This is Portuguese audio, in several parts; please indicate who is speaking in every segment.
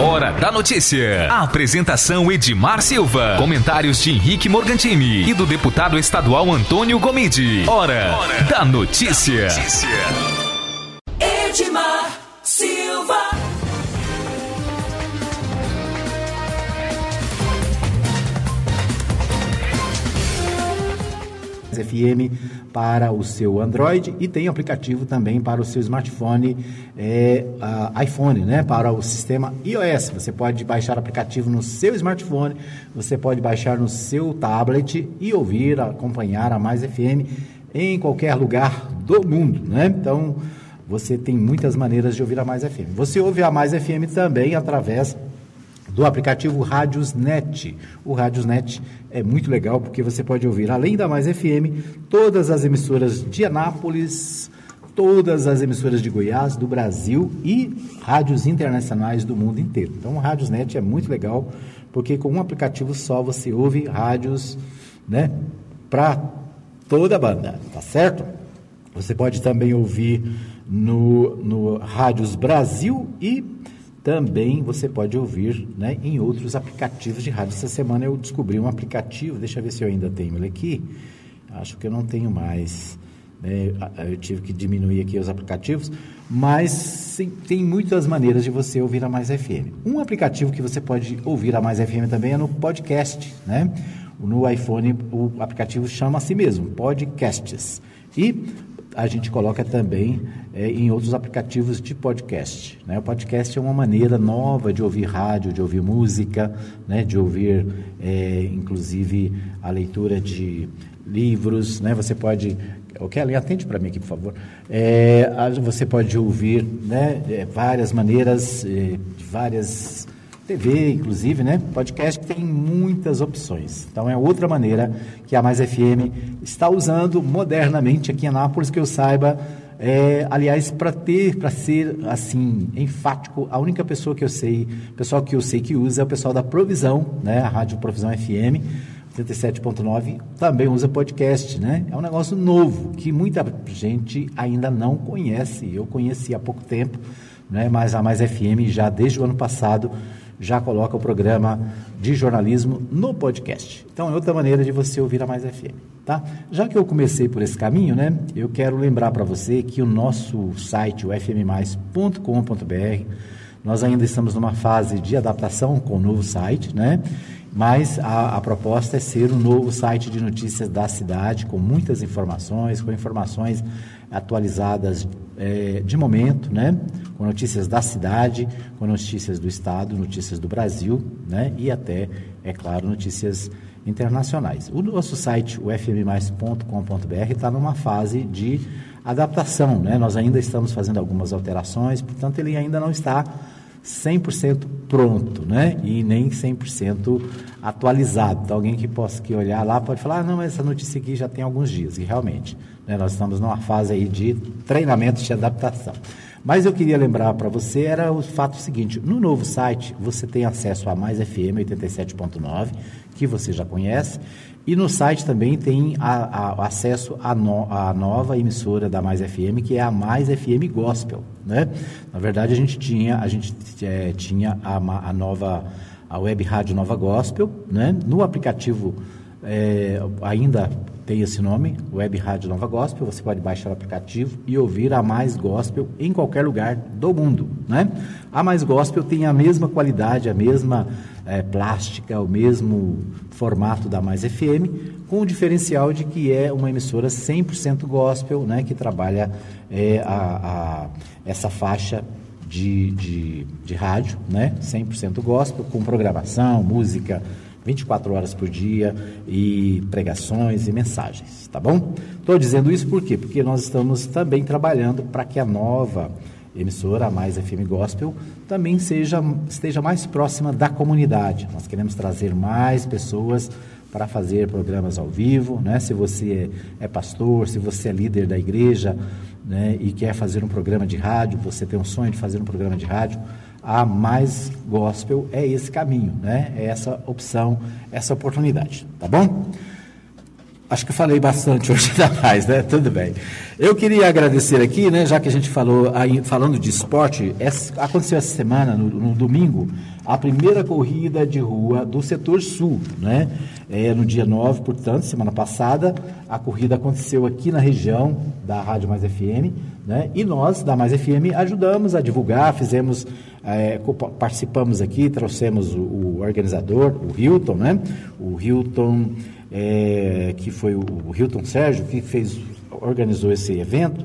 Speaker 1: Hora da notícia. A apresentação Edmar Silva. Comentários de Henrique Morgantini e do deputado estadual Antônio Gomide. Hora, Hora da notícia. notícia.
Speaker 2: Edmar Silva.
Speaker 3: FM para o seu Android e tem aplicativo também para o seu smartphone é, iPhone, né? Para o sistema iOS. Você pode baixar o aplicativo no seu smartphone, você pode baixar no seu tablet e ouvir, acompanhar a Mais FM em qualquer lugar do mundo, né? Então você tem muitas maneiras de ouvir a Mais FM. Você ouve a Mais FM também através do aplicativo Rádiosnet. O Rádiosnet é muito legal porque você pode ouvir, além da Mais FM, todas as emissoras de Anápolis, todas as emissoras de Goiás, do Brasil e rádios internacionais do mundo inteiro. Então, o Rádiosnet é muito legal porque com um aplicativo só você ouve rádios, né, para toda a banda, tá certo? Você pode também ouvir no, no Rádios Brasil e também você pode ouvir né, em outros aplicativos de rádio. Essa semana eu descobri um aplicativo, deixa eu ver se eu ainda tenho ele aqui. Acho que eu não tenho mais. Né, eu tive que diminuir aqui os aplicativos, mas sim, tem muitas maneiras de você ouvir a Mais FM. Um aplicativo que você pode ouvir a Mais FM também é no podcast, né? No iPhone o aplicativo chama a si mesmo, Podcasts. E a gente coloca também é, em outros aplicativos de podcast. Né? O podcast é uma maneira nova de ouvir rádio, de ouvir música, né? de ouvir, é, inclusive, a leitura de livros. Né? Você pode. O Kelly, atende para mim aqui, por favor. É, você pode ouvir né, é, várias maneiras, é, várias TV, inclusive, né? Podcast tem muitas opções. Então é outra maneira que a Mais FM está usando modernamente aqui em Anápolis, que eu saiba. É, aliás, para ter, para ser assim, enfático, a única pessoa que eu sei, pessoal que eu sei que usa é o pessoal da Provisão, né? A Rádio Provisão FM. 87.9 também usa podcast, né? É um negócio novo que muita gente ainda não conhece. Eu conheci há pouco tempo, né? Mas a Mais FM já desde o ano passado já coloca o programa de jornalismo no podcast. Então é outra maneira de você ouvir a Mais FM, tá? Já que eu comecei por esse caminho, né? Eu quero lembrar para você que o nosso site, o fmmais.com.br, nós ainda estamos numa fase de adaptação com o novo site, né? Mas a, a proposta é ser um novo site de notícias da cidade, com muitas informações, com informações atualizadas é, de momento, né? com notícias da cidade, com notícias do Estado, notícias do Brasil né? e até, é claro, notícias internacionais. O nosso site, o fmmais.com.br, está numa fase de adaptação. Né? Nós ainda estamos fazendo algumas alterações, portanto, ele ainda não está 100% pronto, né? E nem 100% atualizado. Então, alguém que possa que olhar lá pode falar, ah, não, mas essa notícia aqui já tem alguns dias. E realmente, né? Nós estamos numa fase aí de treinamento de adaptação. Mas eu queria lembrar para você era o fato seguinte: no novo site você tem acesso a mais FM 87.9, que você já conhece, e no site também tem a, a, acesso à no, nova emissora da Mais FM, que é a Mais FM Gospel. Né? Na verdade, a gente tinha, a gente, é, tinha a, a nova a web rádio Nova Gospel, né? no aplicativo é, ainda tem esse nome, Web Rádio Nova Gospel. Você pode baixar o aplicativo e ouvir a Mais Gospel em qualquer lugar do mundo. Né? A Mais Gospel tem a mesma qualidade, a mesma é, plástica, o mesmo formato da Mais FM, com o diferencial de que é uma emissora 100% gospel, né, que trabalha é, a, a, essa faixa de, de, de rádio, né, 100% gospel, com programação, música 24 horas por dia e pregações e mensagens, tá bom? Estou dizendo isso por quê? Porque nós estamos também trabalhando para que a nova emissora, a Mais FM Gospel, também seja, esteja mais próxima da comunidade. Nós queremos trazer mais pessoas para fazer programas ao vivo, né? Se você é, é pastor, se você é líder da igreja, né, e quer fazer um programa de rádio, você tem um sonho de fazer um programa de rádio, a mais gospel é esse caminho, né? É essa opção, essa oportunidade, tá bom? Acho que falei bastante hoje ainda mais, né? Tudo bem. Eu queria agradecer aqui, né, já que a gente falou aí, falando de esporte, essa, aconteceu essa semana, no, no, domingo, a primeira corrida de rua do setor sul, né? É, no dia 9, portanto, semana passada, a corrida aconteceu aqui na região da Rádio Mais FM, né? E nós, da Mais FM, ajudamos a divulgar, fizemos, é, participamos aqui, trouxemos o, o organizador, o Hilton, né? O Hilton é, que foi o, o Hilton Sérgio, que fez, organizou esse evento,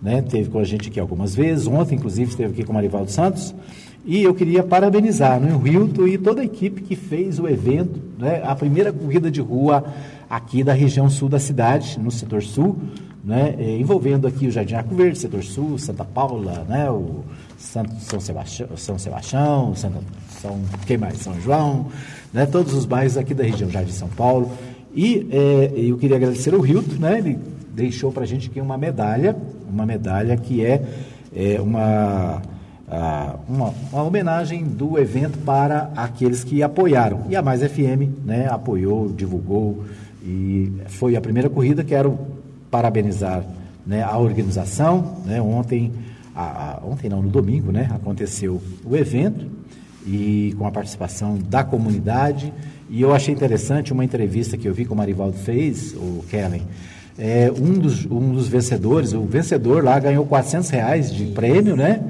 Speaker 3: né, teve com a gente aqui algumas vezes, ontem inclusive esteve aqui com o Marivaldo Santos, e eu queria parabenizar né, o Hilton e toda a equipe que fez o evento, né, a primeira corrida de rua aqui da região sul da cidade, no setor sul, né, é, envolvendo aqui o Jardim Arco Verde, setor sul, Santa Paula, né, o Santo, São Sebastião, São Sebastião, Santa, São, quem mais? São João, né, todos os bairros aqui da região Jardim São Paulo, e é, eu queria agradecer ao Hilton, né? Ele deixou para a gente aqui uma medalha, uma medalha que é, é uma, uma, uma, homenagem do evento para aqueles que apoiaram. E a Mais FM né, apoiou, divulgou, e foi a primeira corrida. Quero parabenizar né, a organização. Né, ontem, a, a, ontem não, no domingo, né, aconteceu o evento e com a participação da comunidade e eu achei interessante uma entrevista que eu vi que o Marivaldo fez, o Kellen. É, um, dos, um dos vencedores, o vencedor lá ganhou 400 reais de prêmio, né?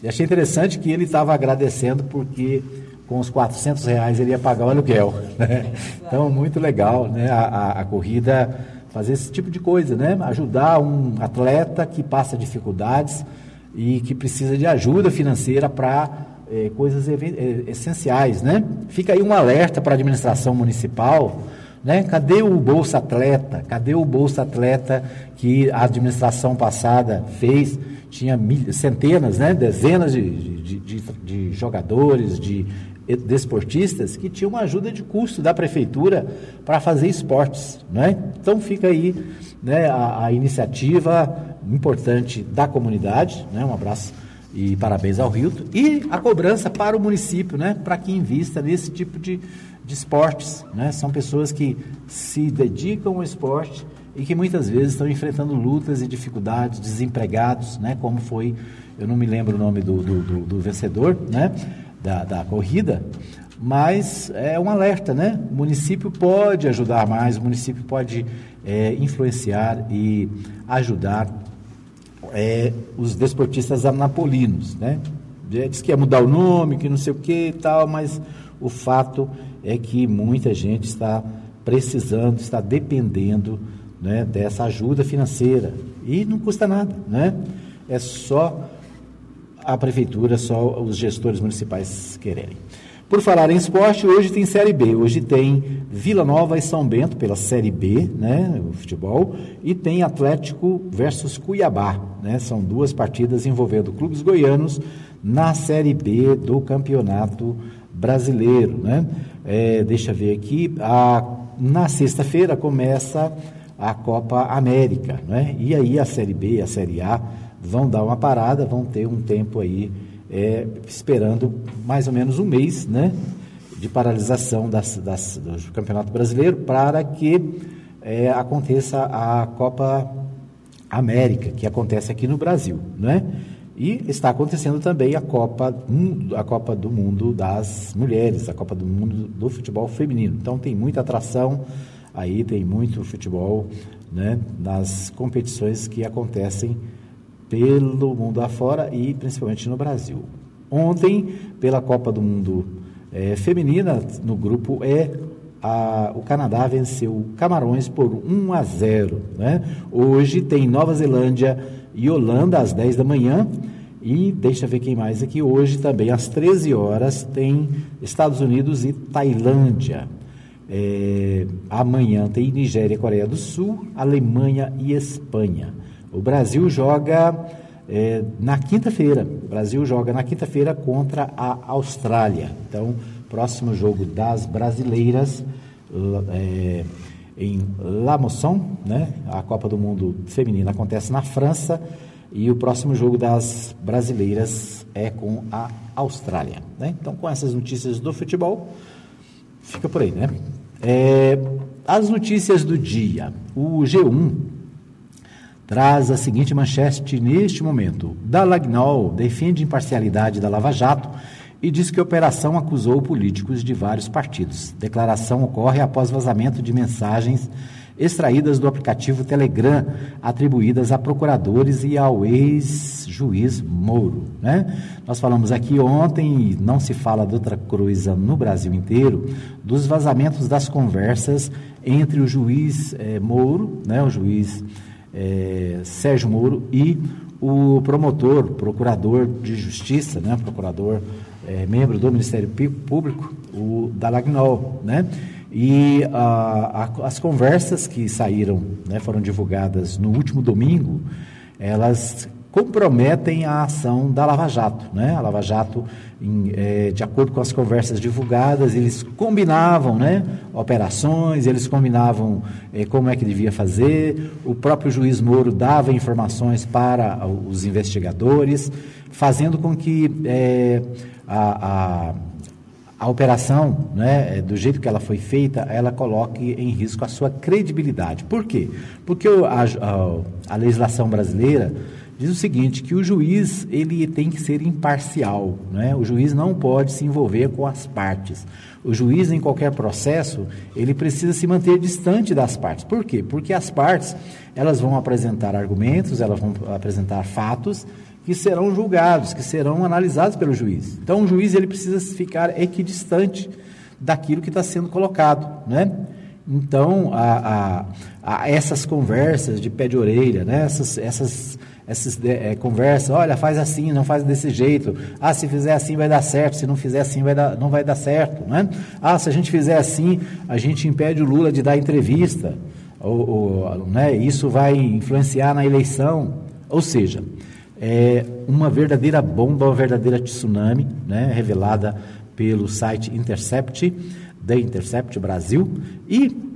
Speaker 3: E achei interessante que ele estava agradecendo porque com os 400 reais ele ia pagar o aluguel. Né? Então, muito legal né? A, a, a, corrida fazer esse tipo de coisa, né? Ajudar um atleta que passa dificuldades e que precisa de ajuda financeira para é, coisas é, essenciais, né? Fica aí um alerta para a administração municipal, né? Cadê o Bolsa Atleta? Cadê o Bolsa Atleta que a administração passada fez? Tinha mil, centenas, né? Dezenas de, de, de, de jogadores, de desportistas que tinham uma ajuda de custo da prefeitura para fazer esportes, né? Então fica aí, né? A, a iniciativa importante da comunidade, né? Um abraço e parabéns ao Hilton. E a cobrança para o município, né? Para que invista nesse tipo de, de esportes. Né? São pessoas que se dedicam ao esporte e que muitas vezes estão enfrentando lutas e dificuldades, desempregados, né? Como foi, eu não me lembro o nome do, do, do, do vencedor, né? Da, da corrida, mas é um alerta, né? O município pode ajudar mais, o município pode é, influenciar e ajudar é, os desportistas anapolinos, né? Diz que ia mudar o nome, que não sei o que e tal, mas o fato é que muita gente está precisando, está dependendo né, dessa ajuda financeira. E não custa nada, né? É só a prefeitura, só os gestores municipais quererem. Por falar em esporte, hoje tem Série B. Hoje tem Vila Nova e São Bento pela Série B, né, o futebol, e tem Atlético versus Cuiabá, né? São duas partidas envolvendo clubes goianos na Série B do Campeonato Brasileiro, né? É, deixa eu ver aqui, a, na sexta-feira começa a Copa América, né? E aí a Série B e a Série A vão dar uma parada, vão ter um tempo aí é, esperando mais ou menos um mês né, de paralisação das, das, do Campeonato Brasileiro para que é, aconteça a Copa América, que acontece aqui no Brasil. Né? E está acontecendo também a Copa, a Copa do Mundo das Mulheres, a Copa do Mundo do Futebol Feminino. Então tem muita atração aí, tem muito futebol né, nas competições que acontecem pelo mundo afora e principalmente no Brasil. Ontem, pela Copa do Mundo é, Feminina, no grupo E, a, o Canadá venceu Camarões por 1 a 0. Né? Hoje tem Nova Zelândia e Holanda às 10 da manhã. E deixa eu ver quem mais aqui. Hoje também às 13 horas tem Estados Unidos e Tailândia. É, amanhã tem Nigéria, Coreia do Sul, Alemanha e Espanha. O Brasil joga é, na quinta-feira. O Brasil joga na quinta-feira contra a Austrália. Então, próximo jogo das brasileiras é, em La Mosson, né? A Copa do Mundo Feminina acontece na França e o próximo jogo das brasileiras é com a Austrália. Né? Então, com essas notícias do futebol, fica por aí, né? É, as notícias do dia. O G1 traz a seguinte manchete neste momento. Dalagnol defende imparcialidade da Lava Jato e diz que a operação acusou políticos de vários partidos. Declaração ocorre após vazamento de mensagens extraídas do aplicativo Telegram, atribuídas a procuradores e ao ex-juiz Moro. Né? Nós falamos aqui ontem, e não se fala de outra coisa no Brasil inteiro, dos vazamentos das conversas entre o juiz eh, Moro, né, o juiz eh, Sérgio Moro, e o promotor, procurador de justiça, né, procurador é, membro do Ministério Público, o Dalagnol, né? E a, a, as conversas que saíram, né, foram divulgadas no último domingo, elas comprometem a ação da Lava Jato. Né? A Lava Jato, em, é, de acordo com as conversas divulgadas, eles combinavam né, operações, eles combinavam é, como é que devia fazer, o próprio juiz Moro dava informações para os investigadores, fazendo com que é, a, a, a operação, né, do jeito que ela foi feita, ela coloque em risco a sua credibilidade. Por quê? Porque a, a, a legislação brasileira diz o seguinte, que o juiz ele tem que ser imparcial, né? o juiz não pode se envolver com as partes. O juiz, em qualquer processo, ele precisa se manter distante das partes. Por quê? Porque as partes, elas vão apresentar argumentos, elas vão apresentar fatos, que serão julgados, que serão analisados pelo juiz. Então, o juiz ele precisa ficar equidistante daquilo que está sendo colocado, né? Então, a, a, a, essas conversas de pé de orelha, né? essas, essas, essas é, conversas, olha, faz assim, não faz desse jeito. Ah, se fizer assim vai dar certo, se não fizer assim vai dar, não vai dar certo. Né? Ah, se a gente fizer assim, a gente impede o Lula de dar entrevista. Ou, ou né? Isso vai influenciar na eleição. Ou seja, é uma verdadeira bomba, uma verdadeira tsunami, né, revelada pelo site Intercept, The Intercept Brasil, e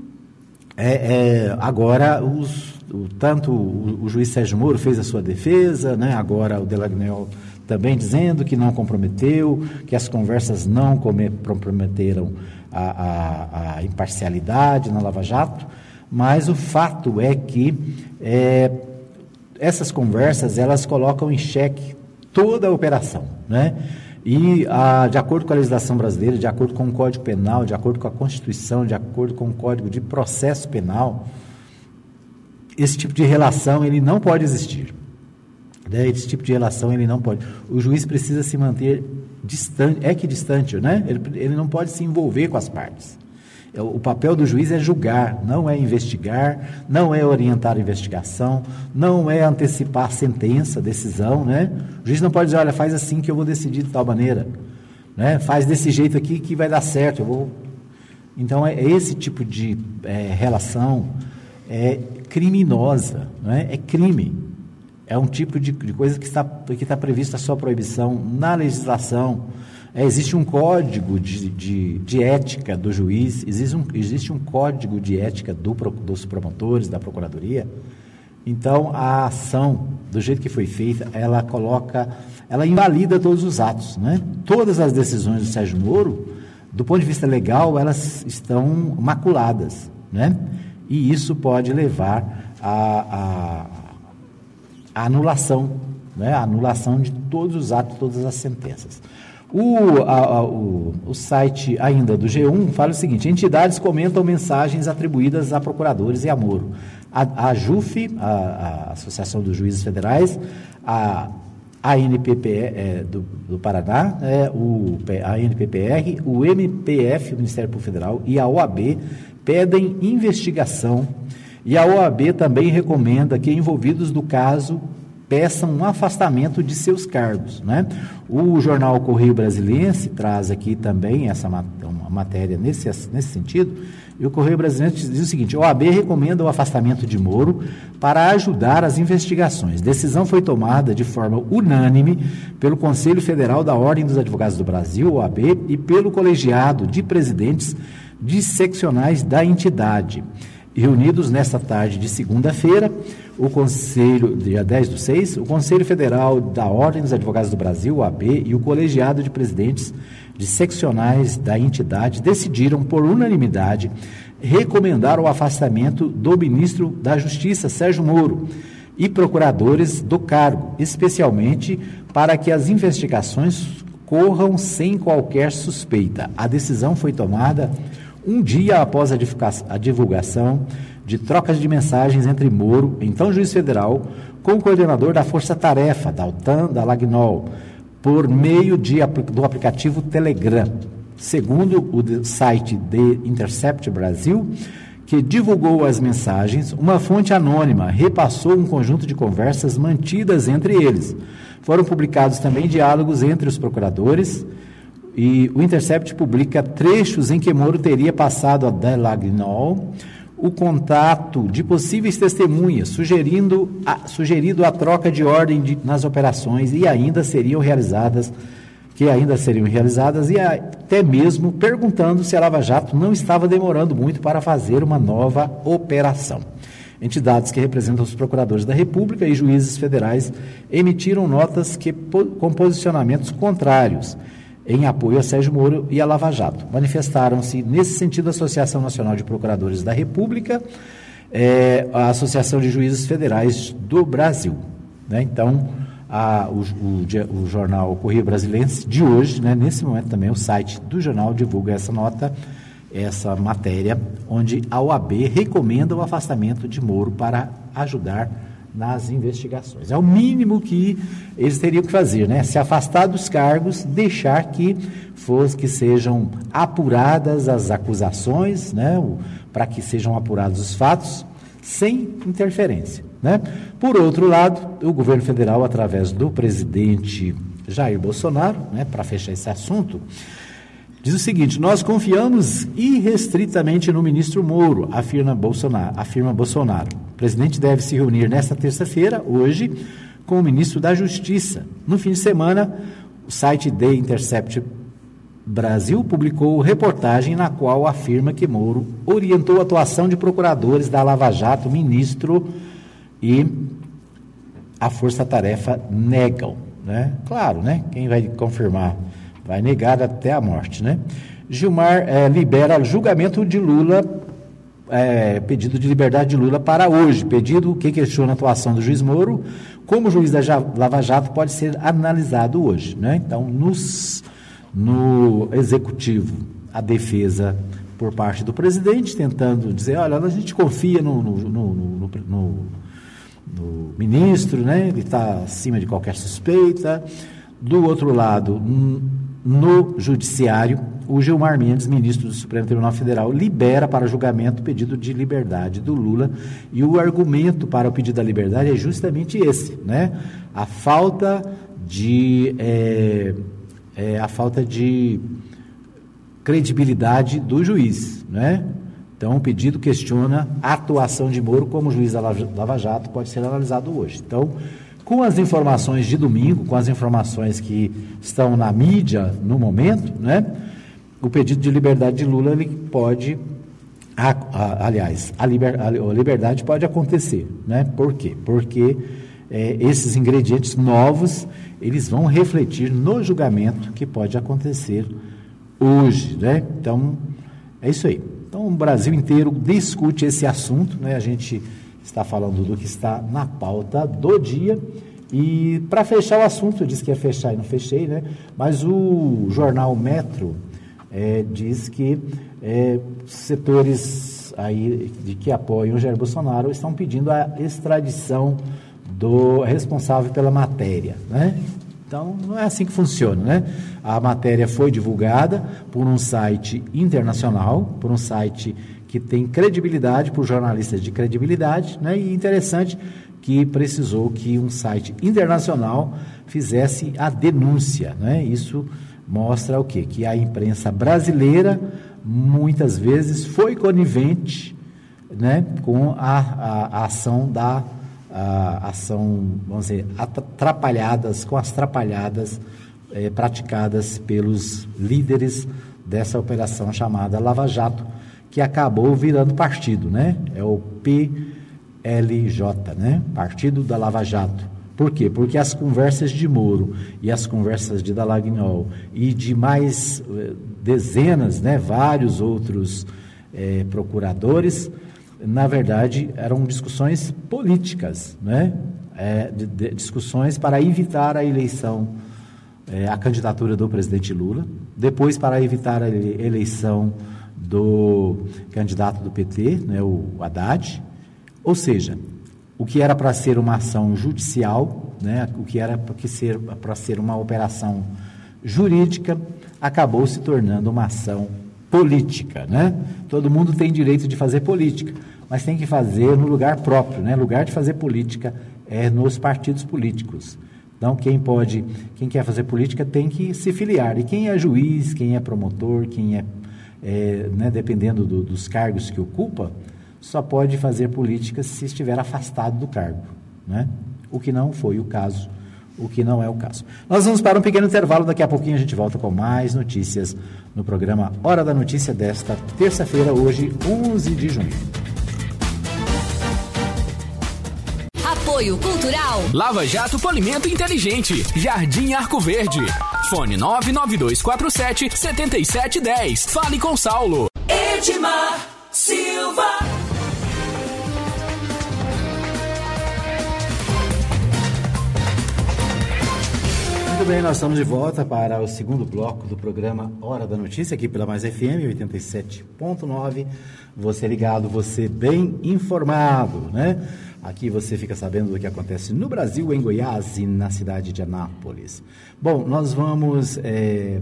Speaker 3: é, é, agora os, o, tanto o, o, juiz Sérgio Moro fez a sua defesa, né, agora o Delagnol também dizendo que não comprometeu, que as conversas não comprometeram a, a, a imparcialidade na Lava Jato, mas o fato é que é, essas conversas elas colocam em xeque toda a operação, né? E a, de acordo com a legislação brasileira, de acordo com o Código Penal, de acordo com a Constituição, de acordo com o Código de Processo Penal, esse tipo de relação ele não pode existir. Né? Esse tipo de relação ele não pode. O juiz precisa se manter distante, é que distante, né? Ele, ele não pode se envolver com as partes. É, o papel do juiz é julgar, não é investigar, não é orientar a investigação, não é antecipar sentença, decisão, né? O juiz não pode dizer, olha, faz assim que eu vou decidir de tal maneira, né? Faz desse jeito aqui que vai dar certo, eu vou... Então, é esse tipo de é, relação é criminosa, né? é crime. É um tipo de, de coisa que está, que está prevista a sua proibição na legislação, é, existe um código de, de, de, ética do juiz, existe um, existe um código de ética do, dos promotores, da procuradoria. Então, a ação, do jeito que foi feita, ela coloca, ela invalida todos os atos. Né? Todas as decisões do Sérgio Moro, do ponto de vista legal, elas estão maculadas. Né? E isso pode levar à anulação, né? a anulação de todos os atos, todas as sentenças. O, a, a, o, o, site ainda do G1 fala o seguinte: entidades comentam mensagens atribuídas a procuradores e a Moro. A, a JUF, a, Associação dos Juízes Federais, a ANPPE é, do, do, Paraná, é, o, a ANPPR, o MPF, o Ministério Público Federal, e a OAB pedem investigação. E a OAB também recomenda que envolvidos do caso peçam um afastamento de seus cargos. Né? O jornal Correio Brasiliense traz aqui também essa uma matéria nesse, nesse sentido, e o Correio Brasiliense diz o seguinte: o AB recomenda o afastamento de Moro para ajudar as investigações. Decisão foi tomada de forma unânime pelo Conselho Federal da Ordem dos Advogados do Brasil, OAB, e pelo colegiado de presidentes de seccionais da entidade. Reunidos nesta tarde de segunda-feira, o Conselho, dia 10 do 6, o Conselho Federal da Ordem dos Advogados do Brasil, AB, e o Colegiado de Presidentes de Seccionais da entidade decidiram, por unanimidade, recomendar o afastamento do ministro da Justiça, Sérgio Moro, e procuradores do cargo, especialmente para que as investigações corram sem qualquer suspeita. A decisão foi tomada um dia após a divulgação de trocas de mensagens entre Moro, então juiz federal, com o coordenador da Força Tarefa, da OTAN, da Lagnol, por meio de, do aplicativo Telegram. Segundo o site The Intercept Brasil, que divulgou as mensagens, uma fonte anônima repassou um conjunto de conversas mantidas entre eles. Foram publicados também diálogos entre os procuradores e o Intercept publica trechos em que Moro teria passado a Delagnol o contato de possíveis testemunhas, sugerindo a, sugerido a troca de ordem de, nas operações e ainda seriam realizadas que ainda seriam realizadas e até mesmo perguntando se a Lava Jato não estava demorando muito para fazer uma nova operação. Entidades que representam os procuradores da República e juízes federais emitiram notas que, com posicionamentos contrários em apoio a Sérgio Moro e a Lava Jato. Manifestaram-se nesse sentido a Associação Nacional de Procuradores da República, é, a Associação de Juízes Federais do Brasil. Né? Então, a, o, o, o, jornal Correio Brasilense de hoje, né, nesse momento também o site do jornal divulga essa nota, essa matéria, onde a OAB recomenda o afastamento de Moro para ajudar nas investigações. É o mínimo que eles teriam que fazer, né? Se afastar dos cargos, deixar que fosse que sejam apuradas as acusações, né? Para que sejam apurados os fatos sem interferência. Né? Por outro lado, o governo federal, através do presidente Jair Bolsonaro, né, para fechar esse assunto, diz o seguinte: nós confiamos irrestritamente no ministro Moro, afirma Bolsonaro. Afirma Bolsonaro. O presidente deve se reunir nesta terça-feira, hoje, com o ministro da Justiça. No fim de semana, o site The Intercept Brasil publicou reportagem na qual afirma que Moro orientou a atuação de procuradores da Lava Jato, ministro e a força-tarefa negam. Né? Claro, né? quem vai confirmar vai negar até a morte. Né? Gilmar é, libera julgamento de Lula, é, pedido de liberdade de Lula para hoje. Pedido que questiona a atuação do juiz Moro, como juiz da Lava Jato pode ser analisado hoje. Né? Então, nos no executivo a defesa por parte do presidente, tentando dizer, olha, a gente confia no, no, no, no ministro, né? ele está acima de qualquer suspeita. Do outro lado, no judiciário, o Gilmar Mendes, ministro do Supremo Tribunal Federal, libera para julgamento o pedido de liberdade do Lula. E o argumento para o pedido da liberdade é justamente esse, né? A falta de é, é, a falta de credibilidade do juiz, né? Então, o pedido questiona a atuação de Moro como juiz da Lava Jato, pode ser analisado hoje. Então, com as informações de domingo, com as informações que estão na mídia no momento, né? O pedido de liberdade de Lula ele pode, a, a, aliás, a, liber, a, liberdade pode acontecer, né? Por quê? Porque é, esses ingredientes novos eles vão refletir no julgamento que pode acontecer hoje, né? Então, é isso aí. Então, o Brasil inteiro discute esse assunto, né? A gente está falando do que está na pauta do dia. E para fechar o assunto, eu disse que ia fechar e não fechei, né? Mas o jornal Metro é, diz que é, setores aí de que apoiam o Jair Bolsonaro estão pedindo a extradição do responsável pela matéria, né? Então, não é assim que funciona, né? A matéria foi divulgada por um site internacional, por um site que tem credibilidade, por jornalistas de credibilidade, né? E interessante que precisou que um site internacional fizesse a denúncia, né? Isso mostra o quê? Que a imprensa brasileira muitas vezes foi conivente, né, com a, a, a ação da a, ação, vamos dizer, atrapalhadas, com as atrapalhadas é, praticadas pelos líderes dessa operação chamada Lava Jato, que acabou virando partido, né? É o LJ, né? Partido da Lava Jato. Por quê? Porque as conversas de Moro e as conversas de Dalagnol e de mais eh, dezenas, né, vários outros eh, procuradores, na verdade, eram discussões políticas, né? É, de, de, discussões para evitar a eleição, é, a candidatura do presidente Lula, depois para evitar a eleição do candidato do PT, né, o Haddad, ou seja, o que era para ser uma ação judicial, né, o que era para ser, ser uma operação jurídica, acabou se tornando uma ação política. Né? Todo mundo tem direito de fazer política, mas tem que fazer no lugar próprio. Né? lugar de fazer política é nos partidos políticos. Então, quem pode, quem quer fazer política tem que se filiar. E quem é juiz, quem é promotor, quem é, é né, dependendo do, dos cargos que ocupa, só pode fazer política se estiver afastado do cargo, né? O que não foi o caso, o que não é o caso. Nós vamos para um pequeno intervalo, daqui a pouquinho a gente volta com mais notícias no programa Hora da Notícia desta terça-feira, hoje, 11 de junho.
Speaker 2: Apoio Cultural.
Speaker 4: Lava Jato Polimento Inteligente. Jardim Arco Verde. Fone 99247 7710. Fale com Saulo.
Speaker 2: Edmar Silva.
Speaker 3: Muito bem, nós estamos de volta para o segundo bloco do programa Hora da Notícia, aqui pela Mais FM 87.9. Você ligado, você bem informado, né? Aqui você fica sabendo do que acontece no Brasil, em Goiás e na cidade de Anápolis. Bom, nós vamos. É,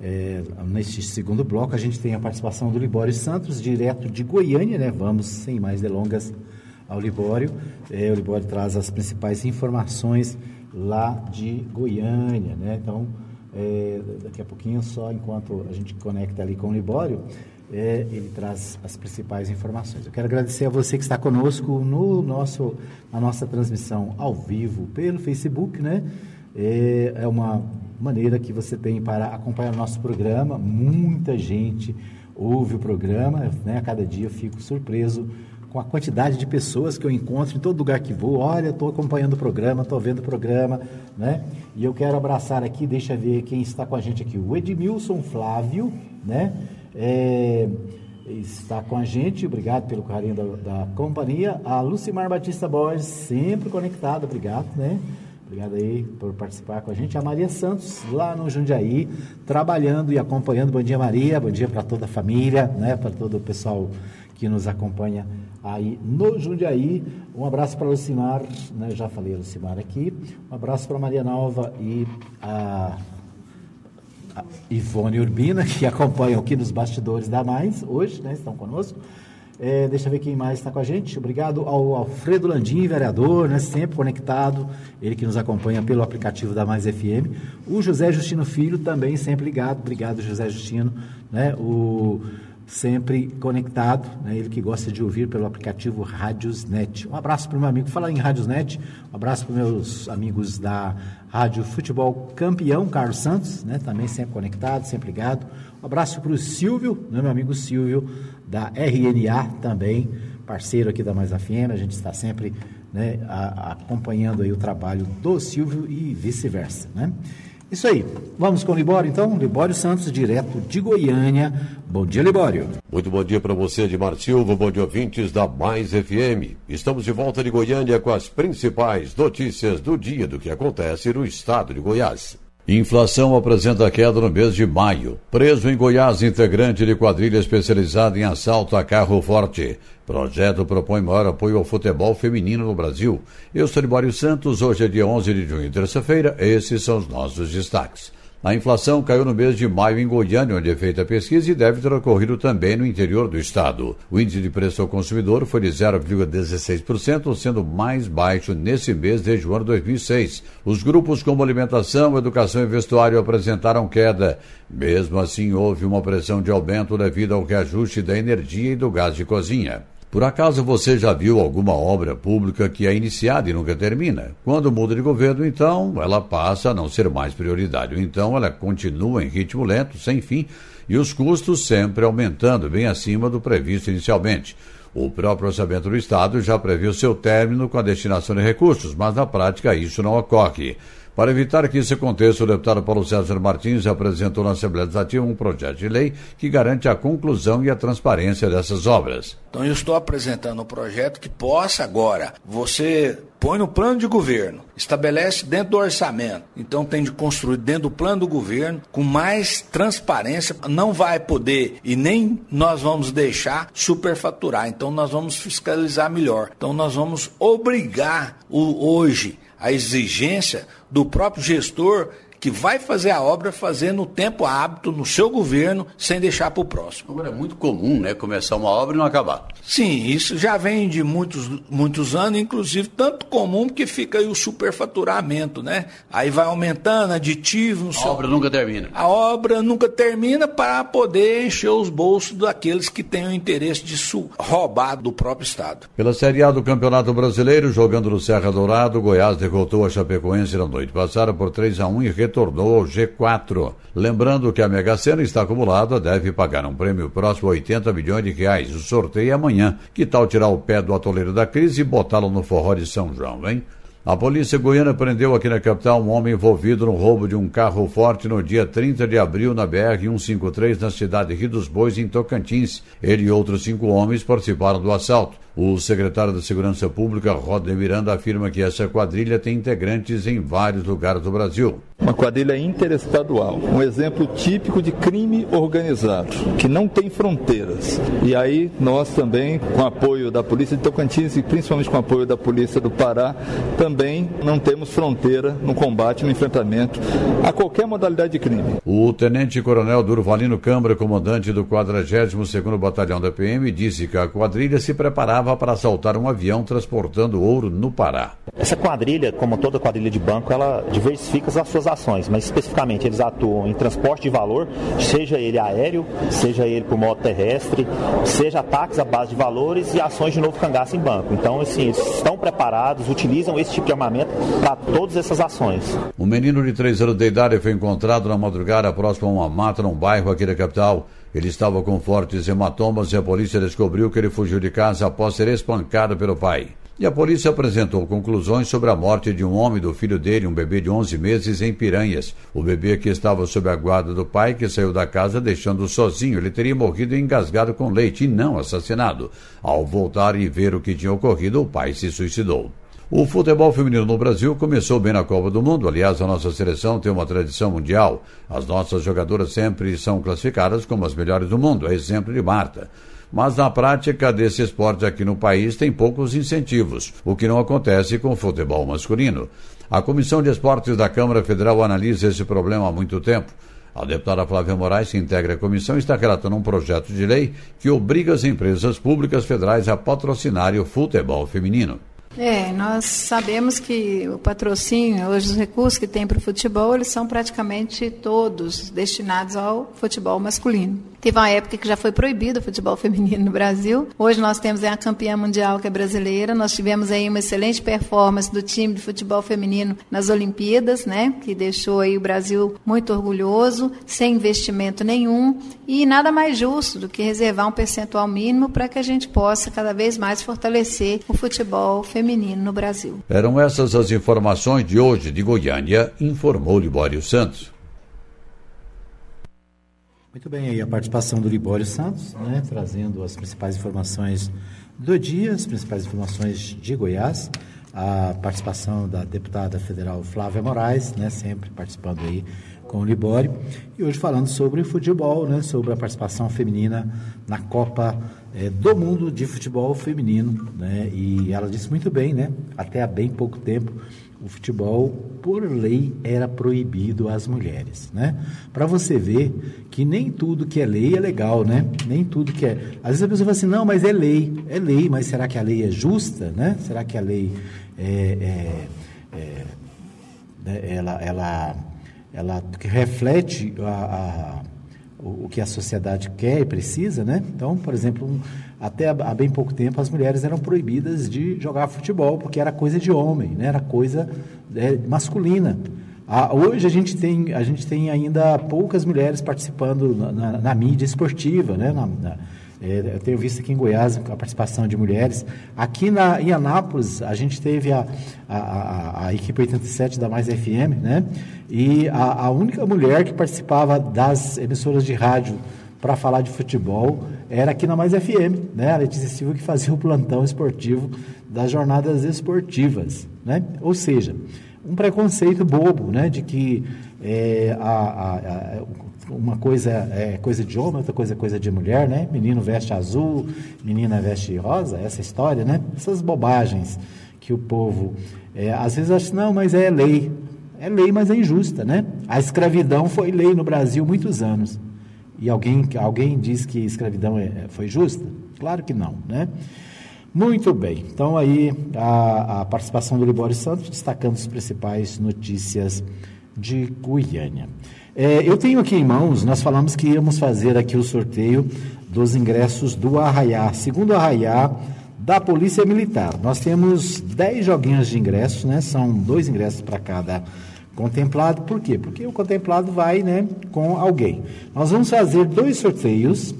Speaker 3: é, neste segundo bloco, a gente tem a participação do Libório Santos, direto de Goiânia, né? Vamos, sem mais delongas, ao Libório. É, o Libório traz as principais informações lá de Goiânia, né? Então, é, daqui a pouquinho, só enquanto a gente conecta ali com o Libório, é, ele traz as principais informações. Eu quero agradecer a você que está conosco no nosso, na nossa transmissão ao vivo pelo Facebook, né? É, é uma maneira que você tem para acompanhar o nosso programa. Muita gente ouve o programa, né? A cada dia eu fico surpreso com a quantidade de pessoas que eu encontro em todo lugar que vou. Olha, estou acompanhando o programa, estou vendo o programa, né? E eu quero abraçar aqui, deixa ver quem está com a gente aqui. O Edmilson Flávio, né? É, está com a gente, obrigado pelo carinho da, da companhia. A Lucimar Batista Borges, sempre conectada, obrigado, né? Obrigado aí por participar com a gente. A Maria Santos, lá no Jundiaí, trabalhando e acompanhando. Bom dia, Maria. Bom dia para toda a família, né? Para todo o pessoal que nos acompanha aí no Jundiaí. Um abraço para o Lucimar, né? já falei a Lucimar aqui. Um abraço para Maria Nova e a, a, Ivone Urbina, que acompanham aqui nos bastidores da Mais hoje, né? estão conosco. É, deixa eu ver quem mais está com a gente. Obrigado ao Alfredo Landim, vereador, né, sempre conectado, ele que nos acompanha pelo aplicativo da Mais FM. O José Justino Filho também sempre ligado. Obrigado, José Justino. Né, o sempre conectado, né? ele que gosta de ouvir pelo aplicativo Rádiosnet. Um abraço para o meu amigo, falar em Rádiosnet, um abraço para meus amigos da Rádio Futebol Campeão, Carlos Santos, né? também sempre conectado, sempre ligado. Um abraço para o Silvio, né? meu amigo Silvio, da RNA também, parceiro aqui da Mais FM, a gente está sempre né, a, acompanhando aí o trabalho do Silvio e vice-versa, né? Isso aí. Vamos com o Libório, então? Libório Santos, direto de Goiânia. Bom dia, Libório.
Speaker 5: Muito bom dia para você, Edmar Silva. Bom dia, ouvintes da Mais FM. Estamos de volta de Goiânia com as principais notícias do dia do que acontece no estado de Goiás. Inflação apresenta queda no mês de maio. Preso em Goiás, integrante de quadrilha especializada em assalto a carro forte. Projeto propõe maior apoio ao futebol feminino no Brasil. Eu sou Libório Santos, hoje é dia 11 de junho, terça-feira. Esses são os nossos destaques. A inflação caiu no mês de maio em Goiânia, onde é feita a pesquisa, e deve ter ocorrido também no interior do estado. O índice de preço ao consumidor foi de 0,16%, sendo mais baixo nesse mês desde o ano 2006. Os grupos como alimentação, educação e vestuário apresentaram queda. Mesmo assim, houve uma pressão de aumento devido ao reajuste da energia e do gás de cozinha. Por acaso você já viu alguma obra pública que é iniciada e nunca termina? Quando muda de governo, então, ela passa a não ser mais prioridade. Então, ela continua em ritmo lento, sem fim, e os custos sempre aumentando, bem acima do previsto inicialmente. O próprio orçamento do Estado já previu seu término com a destinação de recursos, mas na prática isso não ocorre. Para evitar que isso aconteça, o deputado Paulo César Martins apresentou na Assembleia Legislativa um projeto de lei que garante a conclusão e a transparência dessas obras.
Speaker 6: Então eu estou apresentando um projeto que possa agora, você põe no plano de governo, estabelece dentro do orçamento, então tem de construir dentro do plano do governo com mais transparência, não vai poder e nem nós vamos deixar superfaturar, então nós vamos fiscalizar melhor. Então nós vamos obrigar o hoje a exigência do próprio gestor que vai fazer a obra fazer no tempo hábito, no seu governo, sem deixar para o próximo.
Speaker 7: Agora é muito comum, né? Começar uma obra e não acabar.
Speaker 6: Sim, isso já vem de muitos, muitos anos, inclusive tanto comum que fica aí o superfaturamento, né? Aí vai aumentando aditivo.
Speaker 7: A obra nunca termina.
Speaker 6: A obra nunca termina para poder encher os bolsos daqueles que têm o interesse de roubar do próprio Estado.
Speaker 5: Pela Série A do Campeonato Brasileiro, jogando no Serra Dourado, Goiás derrotou a Chapecoense na noite passada por 3 a 1 e retornou ao G4. Lembrando que a Mega Sena está acumulada, deve pagar um prêmio próximo a 80 milhões de reais. O sorteio é amanhã. Que tal tirar o pé do atoleiro da crise e botá-lo no forró de São João, hein? A polícia goiana prendeu aqui na capital um homem envolvido no roubo de um carro forte no dia 30 de abril na BR-153, na cidade de Rio dos Bois, em Tocantins. Ele e outros cinco homens participaram do assalto. O secretário da Segurança Pública, Rodney Miranda, afirma que essa quadrilha tem integrantes em vários lugares do Brasil.
Speaker 8: Uma quadrilha interestadual, um exemplo típico de crime organizado, que não tem fronteiras. E aí nós também, com apoio da Polícia de Tocantins e principalmente com apoio da Polícia do Pará, também não temos fronteira no combate, no enfrentamento a qualquer modalidade de crime.
Speaker 5: O tenente-coronel Durvalino Câmara, comandante do 42º Batalhão da PM, disse que a quadrilha se preparava para assaltar um avião transportando ouro no Pará.
Speaker 9: Essa quadrilha, como toda quadrilha de banco, ela diversifica as suas ações, mas especificamente eles atuam em transporte de valor, seja ele aéreo, seja ele por modo terrestre, seja ataques à base de valores e ações de novo cangaço em banco. Então, assim, eles estão preparados, utilizam esse tipo de armamento para todas essas ações.
Speaker 5: Um menino de 3 anos de idade foi encontrado na madrugada próximo a uma mata num bairro aqui da capital. Ele estava com fortes hematomas e a polícia descobriu que ele fugiu de casa após ser espancado pelo pai. E a polícia apresentou conclusões sobre a morte de um homem do filho dele, um bebê de 11 meses, em Piranhas. O bebê que estava sob a guarda do pai, que saiu da casa deixando sozinho. Ele teria morrido engasgado com leite e não assassinado. Ao voltar e ver o que tinha ocorrido, o pai se suicidou. O futebol feminino no Brasil começou bem na Copa do Mundo. Aliás, a nossa seleção tem uma tradição mundial. As nossas jogadoras sempre são classificadas como as melhores do mundo, a exemplo de Marta. Mas na prática desse esporte aqui no país tem poucos incentivos, o que não acontece com o futebol masculino. A Comissão de Esportes da Câmara Federal analisa esse problema há muito tempo. A deputada Flávia Moraes, que integra a comissão, está relatando um projeto de lei que obriga as empresas públicas federais a patrocinarem o futebol feminino.
Speaker 10: É, nós sabemos que o patrocínio, hoje os recursos que tem para o futebol, eles são praticamente todos destinados ao futebol masculino. Teve uma época que já foi proibido o futebol feminino no Brasil. Hoje nós temos a campeã mundial que é brasileira. Nós tivemos aí uma excelente performance do time de futebol feminino nas Olimpíadas, né? Que deixou aí o Brasil muito orgulhoso, sem investimento nenhum e nada mais justo do que reservar um percentual mínimo para que a gente possa cada vez mais fortalecer o futebol feminino no Brasil.
Speaker 5: Eram essas as informações de hoje de Goiânia, informou Libório Santos.
Speaker 3: Muito bem, aí a participação do Libório Santos, né, trazendo as principais informações do dia, as principais informações de Goiás, a participação da deputada federal Flávia Moraes, né, sempre participando aí com o Libório, e hoje falando sobre futebol, né, sobre a participação feminina na Copa é, do Mundo de Futebol Feminino, né, e ela disse muito bem, né, até há bem pouco tempo, o futebol, por lei, era proibido às mulheres, né? Para você ver que nem tudo que é lei é legal, né? Nem tudo que é... Às vezes a pessoa fala assim, não, mas é lei. É lei, mas será que a lei é justa, né? Será que a lei é, é, é né? ela, ela, ela reflete a, a, o que a sociedade quer e precisa, né? Então, por exemplo, um, até há bem pouco tempo as mulheres eram proibidas de jogar futebol porque era coisa de homem, né? Era coisa é, masculina. Ah, hoje a gente, tem, a gente tem ainda poucas mulheres participando na, na, na mídia esportiva, né? Na, É, eu tenho visto aqui em Goiás a participação de mulheres. Aqui na, em Anápolis, a gente teve a, a, a, a equipe 87 da Mais FM, né? E a, a única mulher que participava das emissoras de rádio para falar de futebol era aqui na Mais FM, né? A Letícia Silva que fazia o plantão esportivo das jornadas esportivas, né? Ou seja, um preconceito bobo, né? De que é, a, a, a, uma coisa é coisa de homem, outra coisa é coisa de mulher, né? Menino veste azul, menina veste rosa, essa história, né? Essas bobagens que o povo é, às vezes acha, não, mas é lei. É lei, mas é injusta, né? A escravidão foi lei no Brasil muitos anos. E alguém, alguém diz que escravidão é, foi justa? Claro que não, né? Muito bem. Então aí a, a participação do Libório Santos destacando as principais notícias de Goiânia. É, eu tenho aqui em mãos, nós falamos que íamos fazer aqui o sorteio dos ingressos do Arraiá, segundo Arraiá da Polícia Militar. Nós temos 10 joguinhos de ingressos, né? São dois ingressos para cada contemplado. Por quê? Porque o contemplado vai, né, com alguém. Nós vamos fazer dois sorteios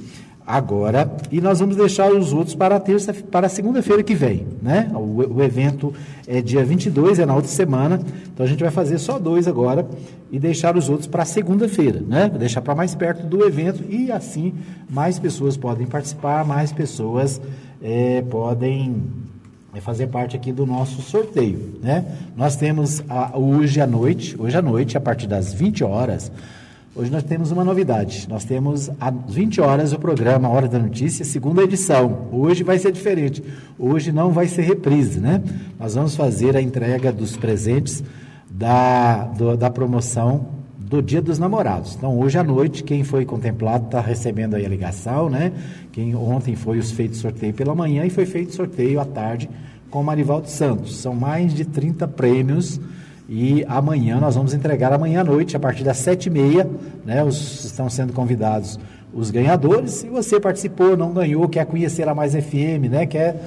Speaker 3: agora e nós vamos deixar os outros para a terça para segunda-feira que vem, né? O, o, evento é dia 22, é na outra semana. Então a gente vai fazer só dois agora e deixar os outros para segunda-feira, né? Deixar para mais perto do evento e assim mais pessoas podem participar, mais pessoas é, podem é, fazer parte aqui do nosso sorteio, né? Nós temos a, hoje à noite, hoje à noite a partir das 20 horas Hoje nós temos uma novidade. Nós temos às 20 horas o programa Hora da Notícia, segunda edição. Hoje vai ser diferente. Hoje não vai ser reprise, né? Nós vamos fazer a entrega dos presentes da, do, da promoção do Dia dos Namorados. Então, hoje à noite, quem foi contemplado está recebendo aí a ligação, né? Quem ontem foi os feitos sorteio pela manhã e foi feito sorteio à tarde com o Marivaldo Santos. São mais de 30 prêmios e amanhã nós vamos entregar amanhã à noite, a partir das sete e meia, né? Os, estão sendo convidados os ganhadores. Se você participou, não ganhou, quer conhecer a Mais FM, né? Quer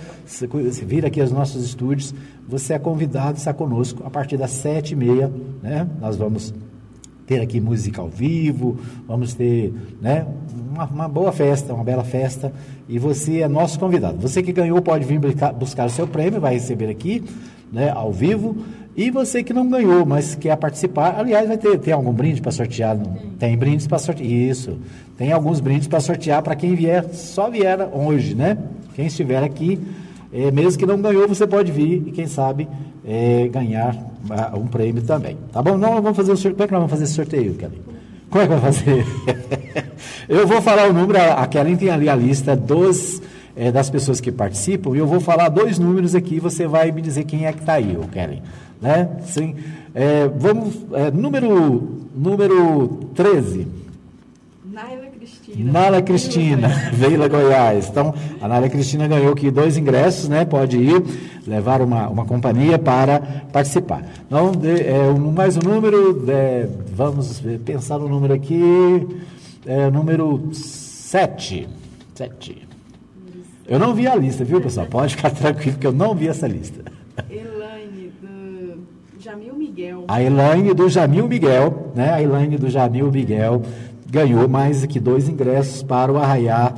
Speaker 3: vir aqui aos nossos estúdios, você é convidado, está conosco a partir das sete e meia, né? Nós vamos ter aqui música ao vivo, vamos ter né, uma, uma, boa festa, uma bela festa, e você é nosso convidado. Você que ganhou pode vir buscar o seu prêmio, vai receber aqui, né, ao vivo. E você que não ganhou, mas quer participar, aliás, vai ter tem algum brinde para sortear? Tem, tem brindes para sortear. Isso. Tem alguns brindes para sortear para quem vier, só vier hoje, né? Quem estiver aqui, é, mesmo que não ganhou, você pode vir e quem sabe é, ganhar um prêmio também. Tá bom? Não, vamos fazer o sorteio. Como é que nós vamos fazer esse sorteio, Kelly? Como é que vai fazer? Eu vou falar o número, a Kelly tem ali a lista dos é, das pessoas que participam, e eu vou falar dois números aqui, você vai me dizer quem é que está aí, Kelly. Né? Sim. É, vamos, é, número, número 13.
Speaker 10: Naila Cristina.
Speaker 3: Naila Cristina, Veila Goiás. Então, a Naila Cristina ganhou aqui dois ingressos, né? Pode ir, levar uma, uma companhia para participar. Então, é, mais um número, é, vamos pensar no número aqui, é, número 7. 7. Eu não vi a lista, viu, pessoal? Pode ficar tranquilo que eu não vi essa lista.
Speaker 10: Elaine do Jamil Miguel.
Speaker 3: A Elaine do Jamil Miguel, né? A Elaine do Jamil Miguel ganhou mais que dois ingressos para o arraiá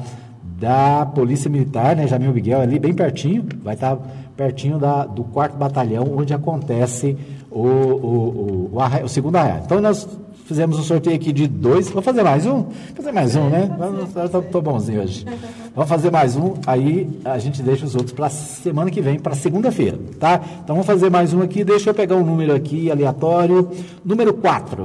Speaker 3: da Polícia Militar, né? Jamil Miguel ali bem pertinho, vai estar pertinho da, do quarto batalhão onde acontece o, o, o, o, arraia, o segundo arraiá. Então nós Fizemos um sorteio aqui de dois. Vou fazer mais um? Vou fazer mais um, né? Estou bonzinho hoje. Vamos fazer mais um, aí a gente deixa os outros para semana que vem, para segunda-feira, tá? Então vamos fazer mais um aqui. Deixa eu pegar um número aqui aleatório. Número 4.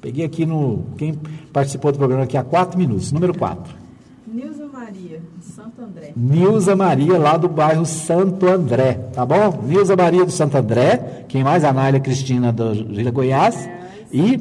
Speaker 3: Peguei aqui no. Quem participou do programa aqui há 4 minutos. Número 4.
Speaker 10: Nilza Maria, de Santo André.
Speaker 3: Nilza Maria, lá do bairro Santo André, tá bom? Nilza Maria do Santo André. Quem mais? A Nália Cristina do Vila Goiás. E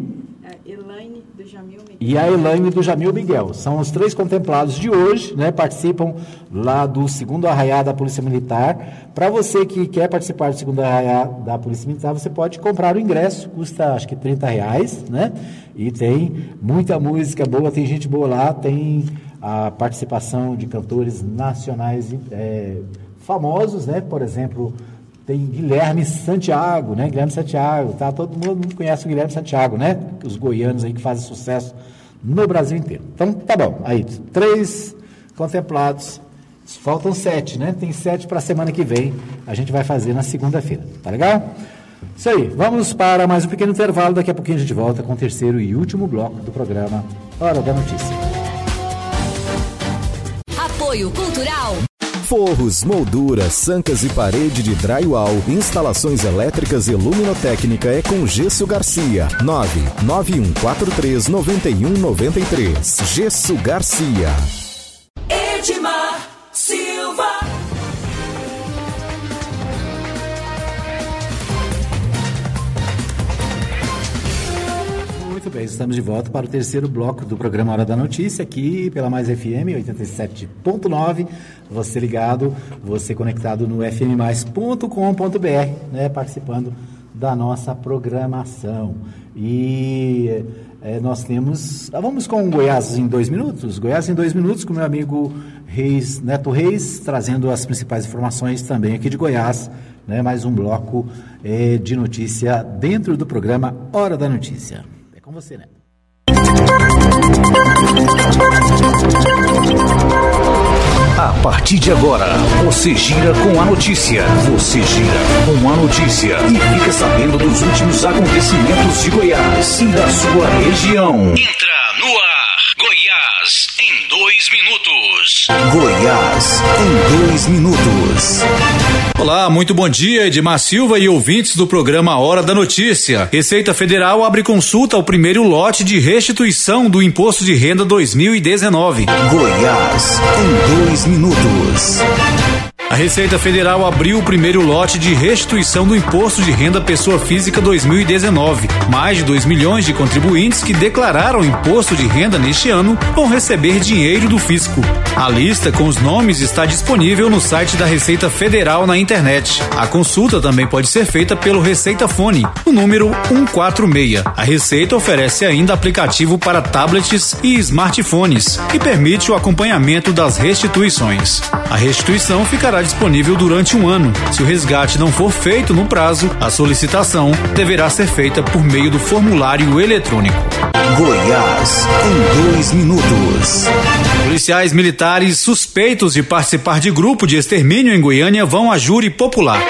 Speaker 3: e a Elaine do Jamil Miguel. São os três contemplados de hoje, né? Participam lá do segundo arraiá da Polícia Militar. Para você que quer participar do segundo arraiá da Polícia Militar, você pode comprar o ingresso, custa acho que 30 reais, né? E tem muita música boa, tem gente boa lá, tem a participação de cantores nacionais é, famosos, né? Por exemplo, tem Guilherme Santiago, né? Guilherme Santiago, tá? Todo mundo conhece o Guilherme Santiago, né? Os goianos aí que fazem sucesso no Brasil inteiro. Então, tá bom. Aí, três contemplados. Faltam sete, né? Tem sete para a semana que vem. A gente vai fazer na segunda-feira. Tá legal? Isso aí. Vamos para mais um pequeno intervalo. Daqui a pouquinho a gente volta com o terceiro e último bloco do programa Hora da Notícia.
Speaker 2: Apoio Cultural.
Speaker 11: Forros, molduras, sancas e parede de drywall, instalações elétricas e luminotécnica é com Gesso Garcia. 99143 9193. Gesso Garcia.
Speaker 3: Bem, estamos de volta para o terceiro bloco do programa Hora da Notícia, aqui pela Mais FM 87.9. Você ligado, você conectado no fmmais.com.br, né, participando da nossa programação. E é, nós temos. ah, Vamos com Goiás em dois minutos? Goiás em dois minutos, com meu amigo Reis, Neto Reis, trazendo as principais informações também aqui de Goiás. Né, mais um bloco é, de notícia dentro do programa Hora da Notícia. Você, Neto.
Speaker 1: A partir de agora, você gira com a notícia. Você gira com a notícia e fica sabendo dos últimos acontecimentos de Goiás e da sua região. Entra no ar, Goiás em dois minutos. Goiás em dois minutos.
Speaker 12: Olá, muito bom dia, Edmar Silva e ouvintes do programa Hora da Notícia. Receita Federal abre consulta ao primeiro lote de restituição do Imposto de Renda 2019.
Speaker 1: Goiás em dois minutos.
Speaker 12: A Receita Federal abriu o primeiro lote de restituição do Imposto de Renda Pessoa Física 2019. Mais de 2 milhões de contribuintes que declararam imposto de renda neste ano vão receber dinheiro do fisco. A lista com os nomes está disponível no site da Receita Federal na internet. A consulta também pode ser feita pelo Receita Fone, o número 146. A Receita oferece ainda aplicativo para tablets e smartphones e permite o acompanhamento das restituições. A restituição ficará disponível durante um ano. Se o resgate não for feito no prazo, a solicitação deverá ser feita por meio do formulário eletrônico.
Speaker 1: Goiás em dois minutos.
Speaker 12: Policiais militares suspeitos de participar de grupo de extermínio em Goiânia vão a júri popular.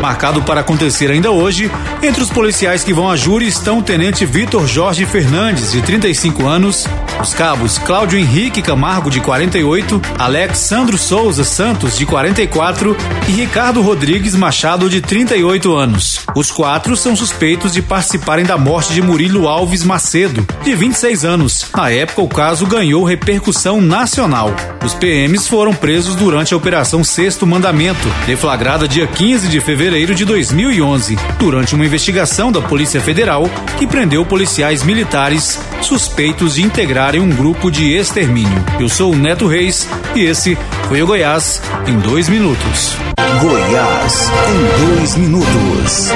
Speaker 12: Marcado para acontecer ainda hoje, entre os policiais que vão a júri estão o tenente Vitor Jorge Fernandes, de 35 anos, os cabos Cláudio Henrique Camargo, de 48, Alexandro Souza Santos, de 44 e Ricardo Rodrigues Machado, de 38 anos. Os quatro são suspeitos de participarem da morte de Murilo Alves Macedo, de 26 anos. Na época, o caso ganhou repercussão nacional. Os PMs foram presos durante a Operação Sexto Mandamento, deflagrada dia 15 de fevereiro de 2011, durante uma investigação da Polícia Federal que prendeu policiais militares suspeitos de integrarem um grupo de extermínio. Eu sou o Neto Reis e esse foi o Goiás em dois minutos.
Speaker 1: Goiás em dois minutos.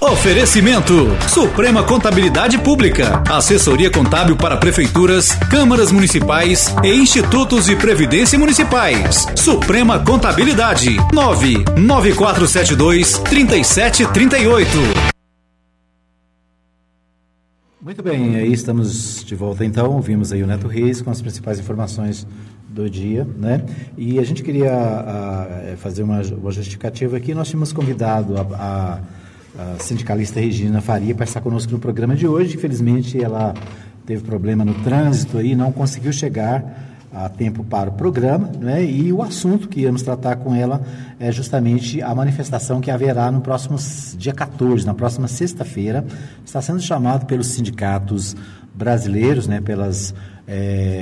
Speaker 12: Oferecimento: Suprema Contabilidade Pública, assessoria contábil para prefeituras, câmaras municipais e institutos de previdência municipais. Suprema Contabilidade 99472 3738.
Speaker 3: Muito bem, aí estamos de volta então. Ouvimos aí o Neto Reis com as principais informações do dia, né? E a gente queria ah, fazer uma, uma justificativa aqui. Nós tínhamos convidado a, a, a sindicalista Regina Faria para estar conosco no programa de hoje. Infelizmente, ela teve problema no trânsito aí, não conseguiu chegar a tempo para o programa, né? E o assunto que íamos tratar com ela é justamente a manifestação que haverá no próximo dia 14, na próxima sexta-feira. Está sendo chamado pelos sindicatos brasileiros, né? Pelas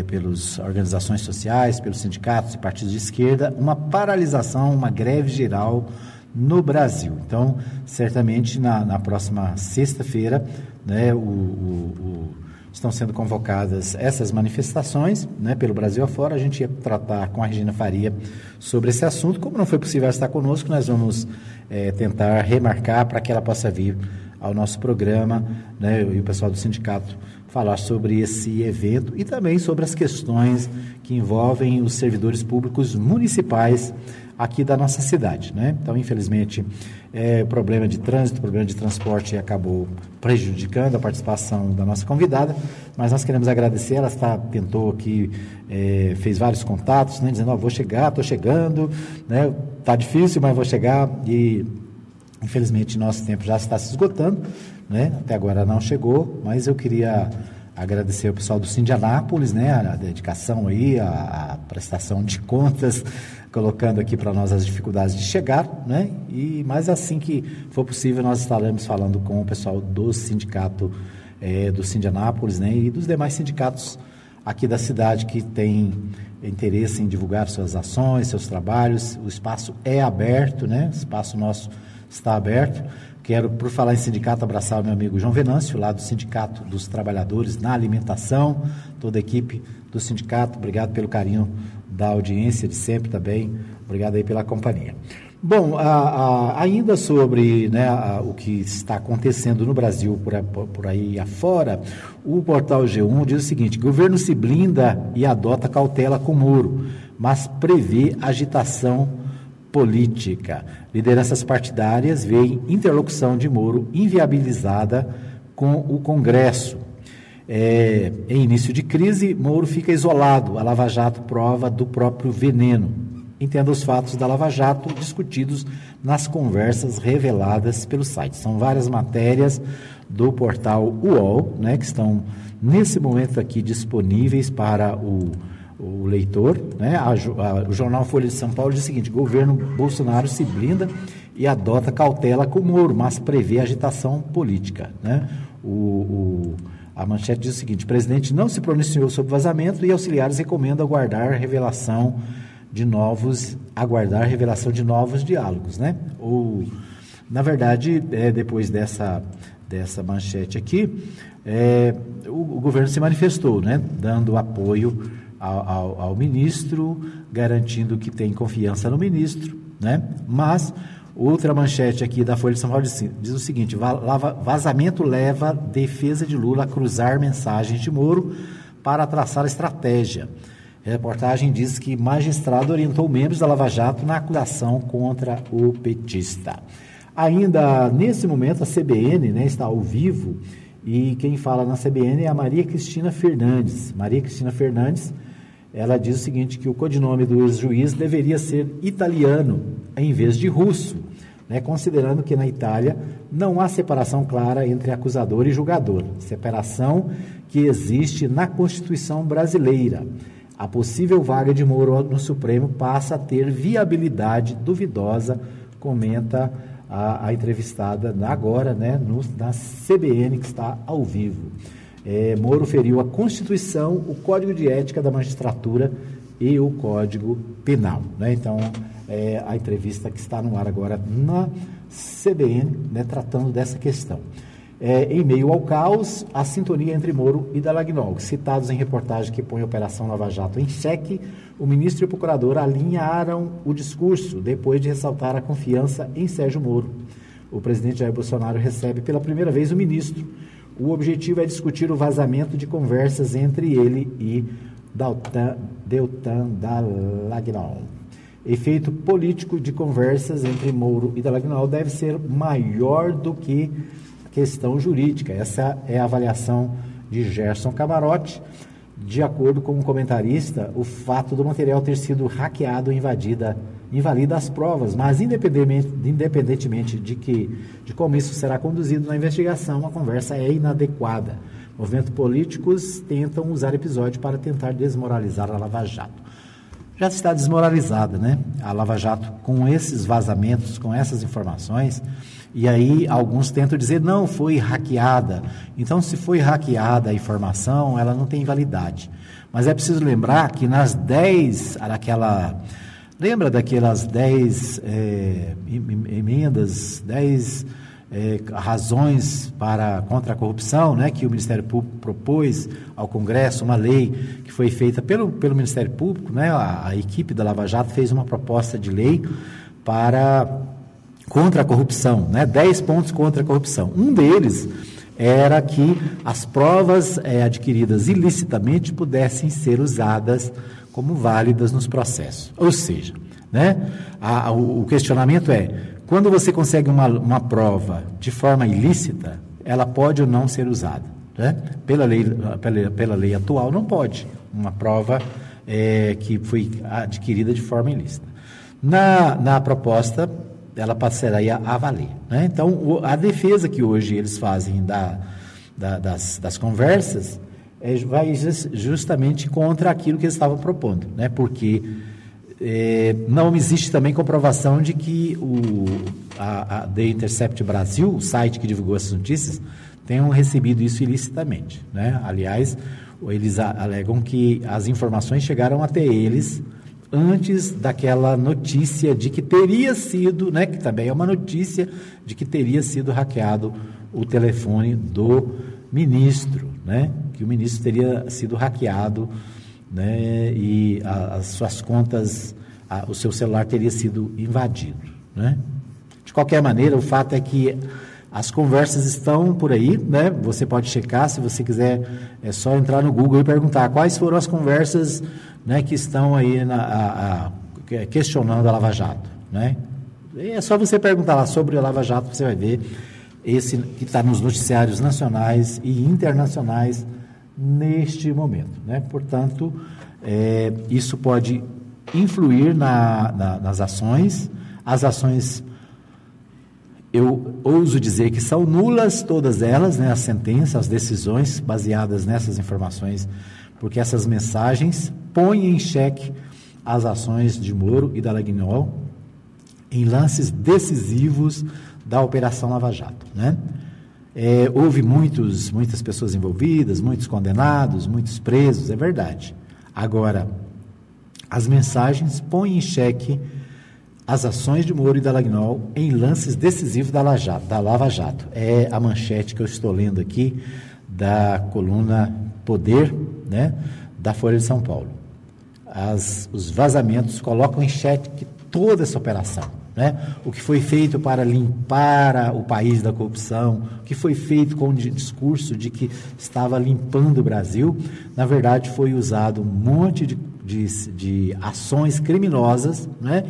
Speaker 3: pelas organizações sociais, pelos sindicatos e partidos de esquerda, uma paralisação, uma greve geral no Brasil. Então, certamente na, na próxima sexta-feira, né? o- o- o estão sendo convocadas essas manifestações né, pelo Brasil afora. A gente ia tratar com a Regina Faria sobre esse assunto. Como não foi possível estar conosco, nós vamos eh, tentar remarcar para que ela possa vir ao nosso programa né, e o pessoal do sindicato falar sobre esse evento e também sobre as questões que envolvem os servidores públicos municipais aqui da nossa cidade. Né? Então, infelizmente, é, problema de trânsito, problema de transporte acabou prejudicando a participação da nossa convidada, mas nós queremos agradecer, ela está, tentou aqui, é, fez vários contatos, né, dizendo, oh, vou chegar, estou chegando, né, tá difícil, mas vou chegar e infelizmente nosso tempo já está se esgotando, né, até agora não chegou, mas eu queria agradecer ao pessoal do Sindianápolis, né, a dedicação aí, a, a prestação de contas, colocando aqui para nós as dificuldades de chegar, né? E mas assim que for possível nós estaremos falando com o pessoal do sindicato é, do Sindianápolis, né? E dos demais sindicatos aqui da cidade que tem interesse em divulgar suas ações, seus trabalhos. O espaço é aberto, né? O espaço nosso está aberto. Quero, por falar em sindicato, abraçar o meu amigo João Venâncio, lá do Sindicato dos Trabalhadores na Alimentação, toda a equipe do sindicato. Obrigado pelo carinho da audiência de sempre também. Obrigado aí pela companhia. Bom, a, a, ainda sobre né, a, o que está acontecendo no Brasil por, por aí afora, o portal G1 diz o seguinte: governo se blinda e adota cautela com Moro, mas prevê agitação política. Lideranças partidárias veem interlocução de Moro inviabilizada com o Congresso. É, em início de crise, Moro fica isolado. A Lava Jato prova do próprio veneno. Entenda os fatos da Lava Jato discutidos nas conversas reveladas pelo site. São várias matérias do portal UOL, né, que estão nesse momento aqui disponíveis para o, o leitor. Né? A, a, o jornal Folha de São Paulo diz o seguinte: governo Bolsonaro se blinda e adota cautela com Moro, mas prevê agitação política. Né? o, o a manchete diz o seguinte: presidente não se pronunciou sobre vazamento e auxiliares recomendam aguardar revelação de novos, aguardar revelação de novos diálogos, né? Ou, na verdade, é, depois dessa, dessa manchete aqui, é, o, o, governo se manifestou, né? Dando apoio ao, ao, ao ministro, garantindo que tem confiança no ministro, né? Mas Outra manchete aqui da Folha de São Paulo diz, o seguinte: vazamento leva defesa de Lula a cruzar mensagens de Moro para traçar estratégia. A reportagem diz que magistrado orientou membros da Lava Jato na acusação contra o petista. Ainda nesse momento, a CBN né, está ao vivo e quem fala na CBN é a Maria Cristina Fernandes. Maria Cristina Fernandes, ela diz o seguinte, que o codinome do ex-juiz deveria ser italiano em vez de russo né, considerando que na Itália não há separação clara entre acusador e julgador, separação que existe na Constituição brasileira. A possível vaga de Moro no Supremo passa a ter viabilidade duvidosa, comenta a, a entrevistada agora, né, no, na CBN, que está ao vivo. É, Moro feriu a Constituição, o Código de Ética da Magistratura e o Código Penal. Né? Então, é, a entrevista que está no ar agora na CBN, né, tratando dessa questão. É, em meio ao caos, a sintonia entre Moro e Dalagnol, citados em reportagem que põe a Operação Lava Jato em xeque, o ministro e o procurador alinharam o discurso depois de ressaltar a confiança em Sérgio Moro. O presidente Jair Bolsonaro recebe pela primeira vez o ministro. O objetivo é discutir o vazamento de conversas entre ele e Deltan, Dallagnol efeito político de conversas entre Moro e Dalagnol deve ser maior do que questão jurídica. Essa é a avaliação de Gerson Camarote. De acordo com um comentarista, o fato do material ter sido hackeado invadida, invalida as provas, mas independentemente, independentemente de, que, de como isso será conduzido na investigação, a conversa é inadequada. Movimentos políticos tentam usar episódio para tentar desmoralizar a Lava Jato já está desmoralizada, né? A Lava Jato com esses vazamentos, com essas informações, e aí alguns tentam dizer não foi hackeada. Então, se foi hackeada a informação, ela não tem validade. Mas é preciso lembrar que nas 10, aquela lembra daquelas 10 é, emendas, 10 é, razões para contra a corrupção, né, que o Ministério Público propôs ao Congresso, uma lei que foi feita pelo, pelo Ministério Público, né, a, a equipe da Lava Jato fez uma proposta de lei para contra a corrupção, né, 10 pontos contra a corrupção. Um deles era que as provas é, adquiridas ilicitamente pudessem ser usadas como válidas nos processos. Ou seja, Né? A, a, o questionamento é: quando você consegue uma, uma prova de forma ilícita, ela pode ou não ser usada. Né? Pela, lei, pela, pela lei atual, não pode. Uma prova é, que foi adquirida de forma ilícita. Na, na proposta, ela passaria a valer. Né? Então, o, a defesa que hoje eles fazem da, da, das, das conversas é, vai justamente contra aquilo que eles estavam propondo, né? porque é, não existe também comprovação de que o, a, a The Intercept Brasil, o site que divulgou essas notícias, tenham recebido isso ilicitamente. Né? Aliás, eles alegam que as informações chegaram até eles antes daquela notícia de que teria sido, né, que também é uma notícia de que teria sido hackeado o telefone do ministro, né, que o ministro teria sido hackeado, né, e a, as suas contas, a, o seu celular teria sido invadido, né. De qualquer maneira, o fato é que as conversas estão por aí, né? Você pode checar, se você quiser, é só entrar no Google e perguntar quais foram as conversas né, que estão aí na, a, a, questionando a Lava Jato. Né? E é só você perguntar lá sobre a Lava Jato, você vai ver esse que está nos noticiários nacionais e internacionais neste momento. Né? Portanto, é, isso pode influir na, na, nas ações. As ações, eu ouso dizer que são nulas todas elas, né? as sentenças, as decisões baseadas nessas informações, porque essas mensagens põe em xeque as ações de Moro e da Lagnol em lances decisivos da Operação Lava Jato. Né? É, houve muitos, muitas pessoas envolvidas, muitos condenados, muitos presos, é verdade. Agora, as mensagens põem em xeque as ações de Moro e da Lagnol em lances decisivos da, Lava, da Lava Jato. É a manchete que eu estou lendo aqui da coluna Poder, né, da Folha de São Paulo as, os vazamentos colocam em xeque toda essa operação. Né? O que foi feito para limpar o país da corrupção, o que foi feito com o discurso de que estava limpando o Brasil, na verdade foi usado um monte de, de, de ações criminosas né?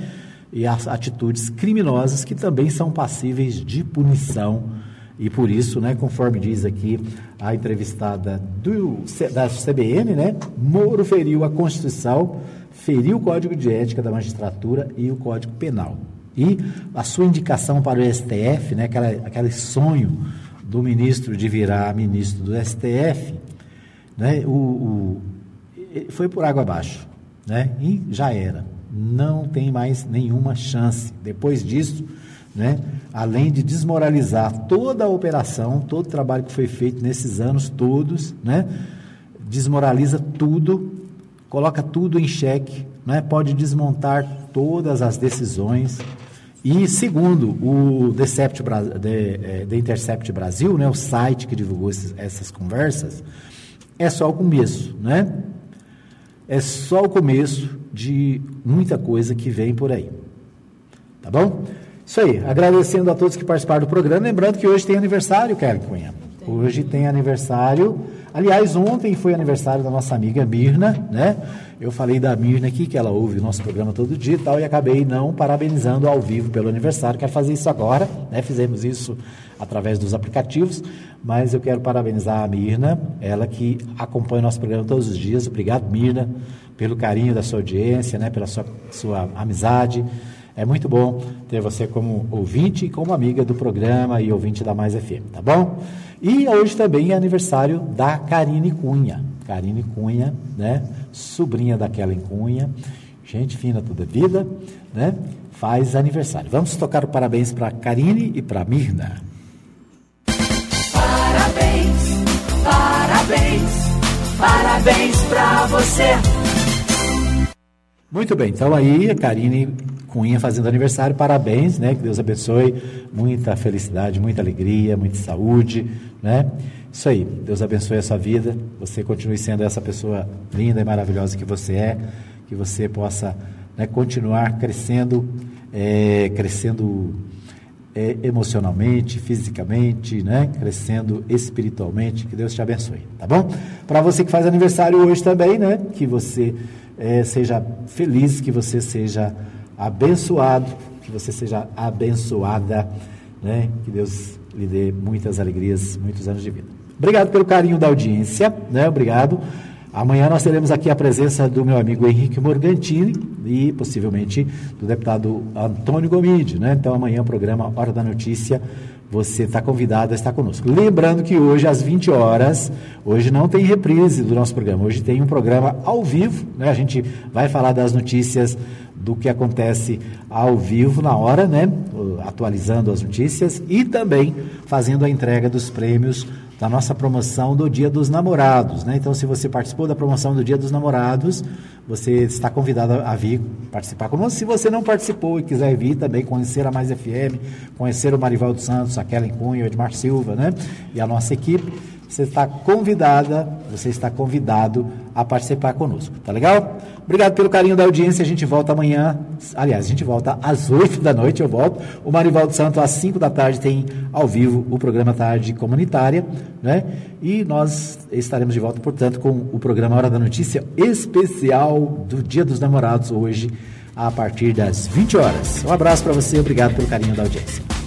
Speaker 3: e atitudes criminosas que também são passíveis de punição e por isso, né, conforme diz aqui a entrevistada do, da CBN, né, Moro feriu a Constituição, feriu o Código de Ética da Magistratura e o Código Penal. E a sua indicação para o STF, né, aquela, aquele sonho do ministro de virar ministro do STF, né, o, o, foi por água abaixo. Né, e já era. Não tem mais nenhuma chance. Depois disso, né? além de desmoralizar toda a operação, todo o trabalho que foi feito nesses anos todos, né? desmoraliza tudo, coloca tudo em xeque, né? pode desmontar todas as decisões. E segundo o Decept, The, The Intercept Brasil, né? o site que divulgou esses, essas conversas, é só o começo, né? É só o começo de muita coisa que vem por aí. Tá bom? Isso aí, agradecendo a todos que participaram do programa. Lembrando que hoje tem aniversário, Kelly Cunha. Hoje tem aniversário. Aliás, ontem foi aniversário da nossa amiga Mirna, né? Eu falei da Mirna aqui, que ela ouve o nosso programa todo dia e tal, e acabei não parabenizando ao vivo pelo aniversário. Quero fazer isso agora, né? Fizemos isso através dos aplicativos, mas eu quero parabenizar a Mirna, ela que acompanha o nosso programa todos os dias. Obrigado, Mirna, pelo carinho da sua audiência, né? Pela sua, sua amizade é muito bom ter você como ouvinte e como amiga do programa e ouvinte da Mais FM, tá bom? E hoje também é aniversário da Karine Cunha. Karine Cunha, né? Sobrinha da Kellen Cunha, gente fina toda vida, né? Faz aniversário. Vamos tocar o parabéns para Karine e para Mirna.
Speaker 2: Parabéns, parabéns, parabéns para você.
Speaker 3: Muito bem, então aí a Karine Cunha fazendo aniversário, parabéns, né? Que Deus abençoe, muita felicidade, muita alegria, muita saúde, né? Isso aí, Deus abençoe a sua vida, você continue sendo essa pessoa linda e maravilhosa que você é, que você possa né, continuar crescendo, é, crescendo é, emocionalmente, fisicamente, né? Crescendo espiritualmente, que Deus te abençoe, tá bom? Para você que faz aniversário hoje também, né? Que você é, seja feliz, que você seja abençoado, que você seja abençoada, né? Que Deus lhe dê muitas alegrias, muitos anos de vida. Obrigado pelo carinho da audiência, né? Obrigado. Amanhã nós teremos aqui a presença do meu amigo Henrique Morgantini e possivelmente do deputado Antônio Gomide, né? Então amanhã o programa Hora da Notícia você está convidado a estar conosco. Lembrando que hoje, às 20 horas, hoje não tem reprise do nosso programa, hoje tem um programa ao vivo, né? A gente vai falar das notícias do que acontece ao vivo na hora, né? Atualizando as notícias e também fazendo a entrega dos prêmios da nossa promoção do Dia dos Namorados. Né? Então, se você participou da promoção do Dia dos Namorados, você está convidado a vir participar conosco. Se você não participou e quiser vir também conhecer a Mais FM, conhecer o Marivaldo Santos, a Kellen Cunha, o Edmar Silva né? e a nossa equipe, você está convidada, você está convidado a participar conosco, tá legal? Obrigado pelo carinho da audiência, a gente volta amanhã, aliás, a gente volta às 8 da noite, eu volto, o Marivaldo Santos às 5 da tarde tem ao vivo o programa Tarde Comunitária, né? E nós estaremos de volta, portanto, com o programa Hora da Notícia especial do Dia dos Namorados hoje, a partir das 20 horas. Um abraço para você, obrigado pelo carinho da audiência.